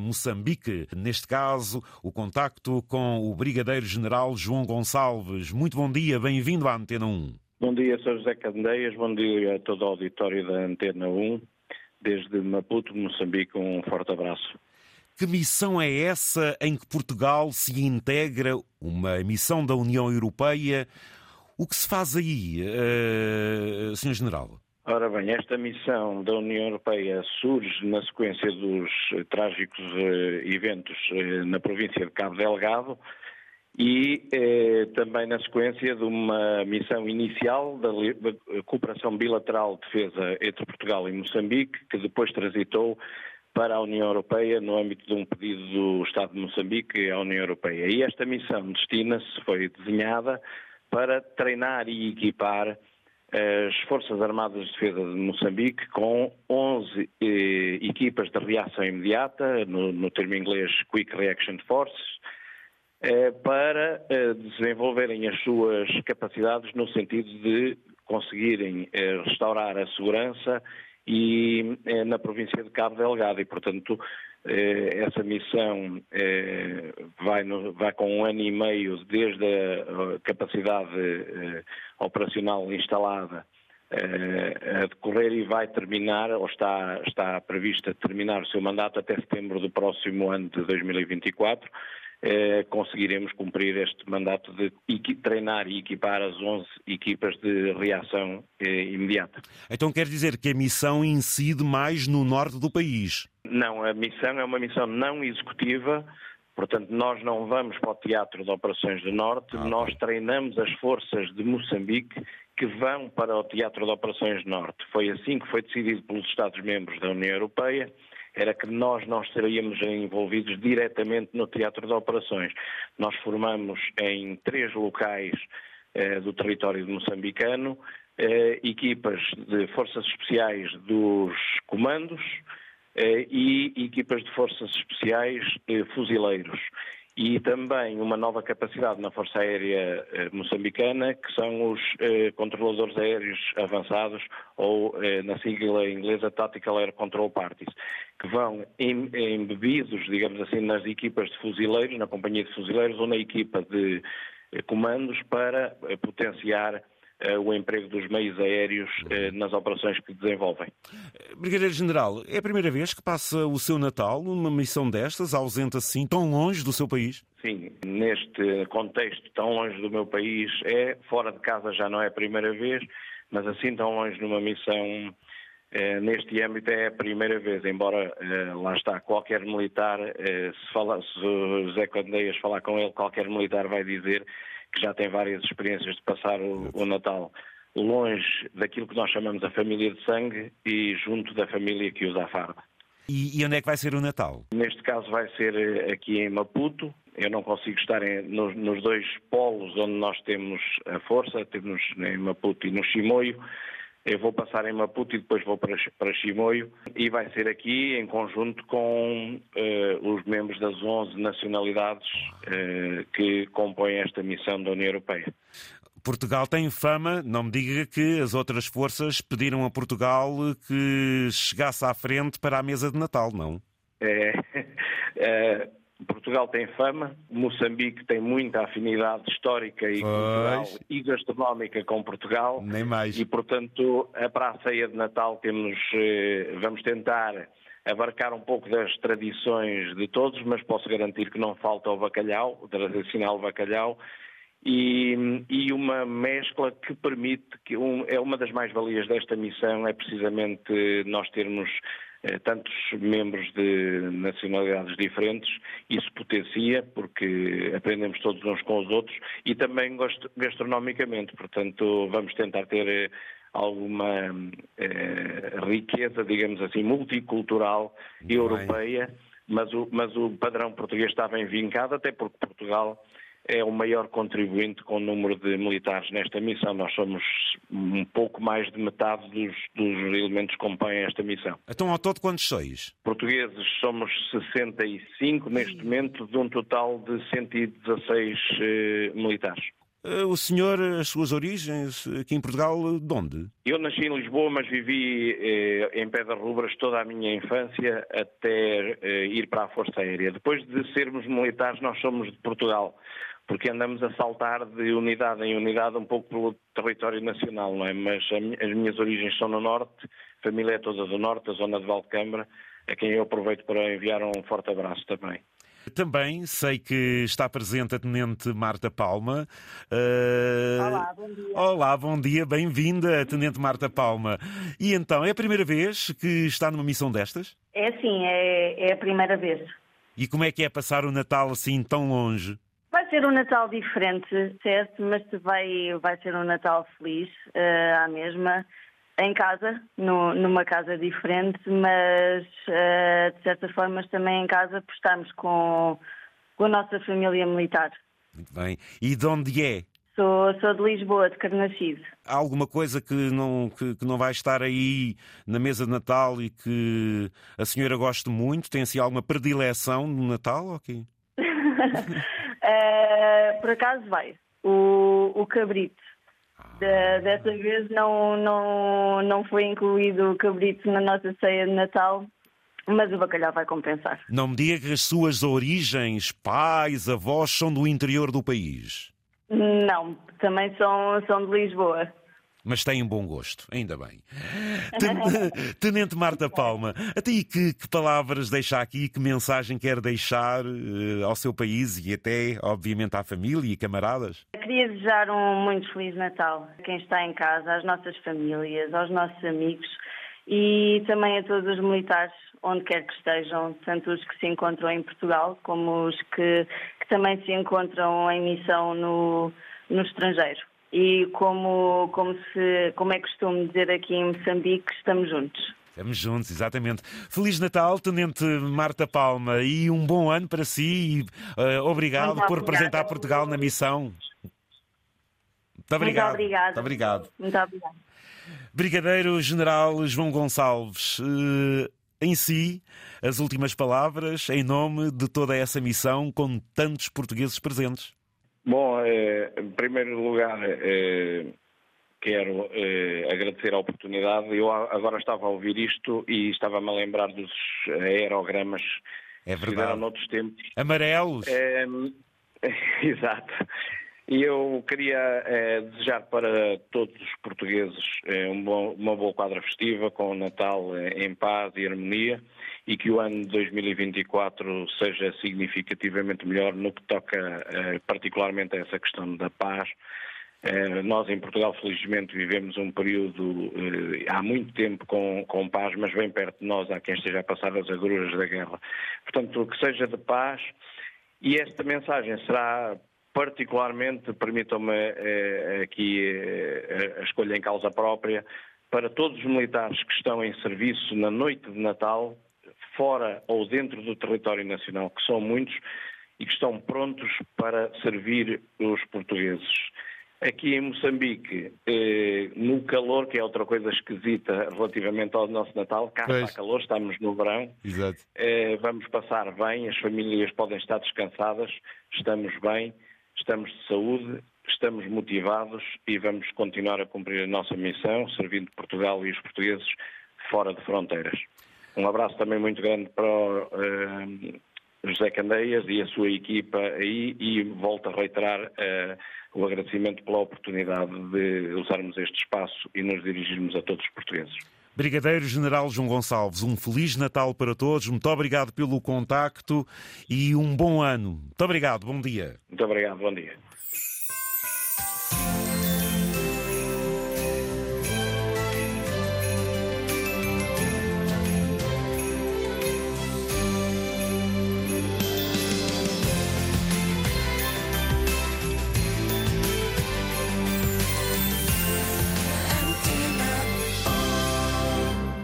Moçambique. Neste caso, o contacto com o Brigadeiro-General João Gonçalves. Muito bom dia, bem-vindo à Antena 1. Bom dia, Sr. José Candeias, bom dia a todo o auditório da Antena 1. Desde Maputo, Moçambique, um forte abraço. Que missão é essa em que Portugal se integra, uma missão da União Europeia? O que se faz aí, uh, Sr. General? Ora bem, esta missão da União Europeia surge na sequência dos trágicos uh, eventos uh, na província de Cabo Delgado e também na sequência de uma missão inicial da cooperação bilateral de defesa entre Portugal e Moçambique, que depois transitou para a União Europeia no âmbito de um pedido do Estado de Moçambique à União Europeia. E esta missão destina-se, foi desenhada para treinar e equipar as Forças Armadas de Defesa de Moçambique com 11 eh, equipas de reação imediata, no, no, termo inglês Quick Reaction Forces, eh, para eh, desenvolverem as suas capacidades no sentido de conseguirem eh, restaurar a segurança e eh, na província de Cabo Delgado. E, portanto, eh, essa missão eh, vai, no, vai, com um ano e meio desde a capacidade operacional instalada a decorrer e vai terminar, ou está, está prevista terminar o seu mandato até setembro do próximo ano de 2024 eh, conseguiremos cumprir este mandato de treinar e equipar as 11 equipas de reação eh, imediata. Então quer dizer que a missão incide mais no norte do país? Não, a missão é uma missão não executiva, portanto nós não vamos para o Teatro de Operações do Norte, ah, nós treinamos as forças de Moçambique que vão para o Teatro de Operações do Norte. Foi assim que foi decidido pelos Estados-membros da União Europeia era que nós não estaríamos envolvidos diretamente no teatro de operações. Nós formamos em três locais eh, do território moçambicano eh, equipas de forças especiais dos comandos eh, e equipas de forças especiais fuzileiros e também uma nova capacidade na Força Aérea eh, Moçambicana, que são os eh, controladores aéreos avançados, ou eh, na sigla inglesa Tactical Air Control Parties, que vão em, embebidos, digamos assim, nas equipas de fuzileiros, na companhia de fuzileiros ou na equipa de eh, comandos para eh, potenciar o emprego dos meios aéreos eh, nas operações que desenvolvem. Brigadeiro General, é a primeira vez que passa o seu Natal numa missão destas, ausente assim, tão longe do seu país? Sim, neste contexto tão longe do meu país, é fora de casa já não é a primeira vez, mas assim tão longe numa missão eh, neste âmbito é a primeira vez, embora lá está qualquer militar, se, fala, se José Candeias falar com ele, qualquer militar vai dizer que já tem várias experiências de passar o, o Natal longe daquilo que nós chamamos a família de sangue e junto da família que usa a farda. E, e, onde é que vai ser o Natal? Neste caso vai ser eh, aqui em Maputo. Eu não consigo estar em, nos, nos, dois polos onde nós temos a força, temos em Maputo e no Chimoio. Eu vou passar em Maputo e depois vou para, para Chimoio e vai ser aqui em conjunto com uh, os membros das 11 nacionalidades uh, que compõem esta missão da União Europeia. Portugal tem fama, não me diga que as outras forças pediram a Portugal que chegasse à frente para a mesa de Natal, não? É, é Portugal tem fama, Moçambique tem muita afinidade histórica e pois. cultural e gastronómica com Portugal. Nem mais. E, portanto, para a ceia de Natal temos, eh, vamos tentar abarcar um pouco das tradições de todos, mas posso garantir que não falta o bacalhau, o tradicional bacalhau, e, e uma mescla que permite, que um, é uma das mais-valias desta missão, é precisamente nós termos tantos membros de nacionalidades diferentes, isso potencia, porque aprendemos todos uns com os outros, e também gastronomicamente, portanto vamos tentar ter eh, alguma eh, riqueza, digamos assim, multicultural europeia, mas o, mas o padrão português está bem vincado, até porque Portugal é o maior contribuinte com o número de militares nesta missão. Nós somos um pouco mais de metade dos, dos elementos que compõem esta missão. Então, ao todo, quantos sois? Portugueses somos 65 neste momento, de um total de 116 eh, militares. Uh, o senhor, as suas origens aqui em Portugal, de onde? Eu nasci em Lisboa, mas vivi eh, em Pedras Rubras toda a minha infância até eh, ir para a Força Aérea. Depois de sermos militares, nós somos de Portugal, porque andamos a saltar de unidade em unidade um pouco pelo território nacional, não é? Mas as minhas origens são no Norte, a família é toda do Norte, a zona de Valdecâmara, a quem eu aproveito para enviar um forte abraço também. Também sei que está presente a Tenente Marta Palma. Uh... Olá, bom dia. Olá, bom dia, bem-vinda, Tenente Marta Palma. E então, é a primeira vez que está numa missão destas? É sim, é, é a primeira vez. E como é que é passar o Natal assim tão longe? Vai ser um Natal diferente, certo? Mas vai, vai ser um Natal feliz, uh, à mesma em casa, no, numa casa diferente, mas uh, de certas formas também em casa, por estarmos com, com a nossa família militar. Muito bem. E de onde é? Sou, sou de Lisboa, de Carnaxide. Há alguma coisa que não, que, que, não vai estar aí na mesa de Natal e que a senhora goste muito? Tem assim alguma predileção no Natal? Okay? uh, por acaso vai. O, o cabrito. De, dessa vez não, não, não foi incluído o cabrito na nossa ceia de Natal, mas o bacalhau vai compensar. Não me diga que as suas origens, pais, avós, são do interior do país. Não, também são, são de Lisboa mas têm bom gosto, ainda bem. Tenente Marta Palma, até aí que, que, palavras deixa aqui, que mensagem quer deixar uh, ao seu país e até, obviamente, à família e camaradas? Queria desejar um muito Feliz Natal a quem está em casa, às nossas famílias, aos nossos amigos e também a todos os militares, onde quer que estejam, tanto os que se encontram em Portugal como os que, que também se encontram em missão no, no estrangeiro e como, como, se, como é costume dizer aqui em Moçambique, estamos juntos. Estamos juntos, exatamente. Feliz Natal, Tenente Marta Palma, e um bom ano para si. E, uh, obrigado Muito por representar Portugal na missão. Muito obrigado. Muito obrigado. Muito obrigado. Muito obrigado. Brigadeiro General João Gonçalves, uh, em si, as últimas palavras em nome de toda essa missão com tantos portugueses presentes. Bom, eh, em primeiro lugar, eh, quero eh, agradecer a oportunidade. Eu agora estava a ouvir isto e estava-me a lembrar dos aerogramas é que fizeram noutros tempos. Amarelos. Exato. E eu queria é, desejar para todos os portugueses é, um bom, uma boa quadra festiva, com o Natal é, em paz e harmonia e que o ano de 2024 seja significativamente melhor no que toca eh, particularmente a essa questão da paz. Eh, nós em Portugal, felizmente, vivemos um período eh, há muito tempo com, com paz, mas bem perto de nós há quem esteja a passar as agruras da guerra. Portanto, que seja de paz e esta mensagem será particularmente, permitam-me aqui a escolha em causa própria, para todos os militares que estão em serviço na noite de Natal, fora ou dentro do território nacional, que são muitos e que estão prontos para servir os portugueses. Aqui em Moçambique, eh, no calor, que é outra coisa esquisita relativamente ao nosso Natal, cá pois. está calor, estamos no verão, eh, vamos passar bem, as famílias podem estar descansadas, estamos bem, estamos de saúde, estamos motivados e vamos continuar a cumprir a nossa missão, servindo Portugal e os portugueses fora de fronteiras. Um abraço também muito grande para o uh, José Candeias e a sua equipa aí e volto a reiterar uh, o agradecimento pela oportunidade de usarmos este espaço e nos dirigirmos a todos os portugueses. Brigadeiro General João Gonçalves, um Feliz Natal para todos, muito obrigado pelo contacto e um bom ano. Muito obrigado, bom dia. Muito obrigado, bom dia.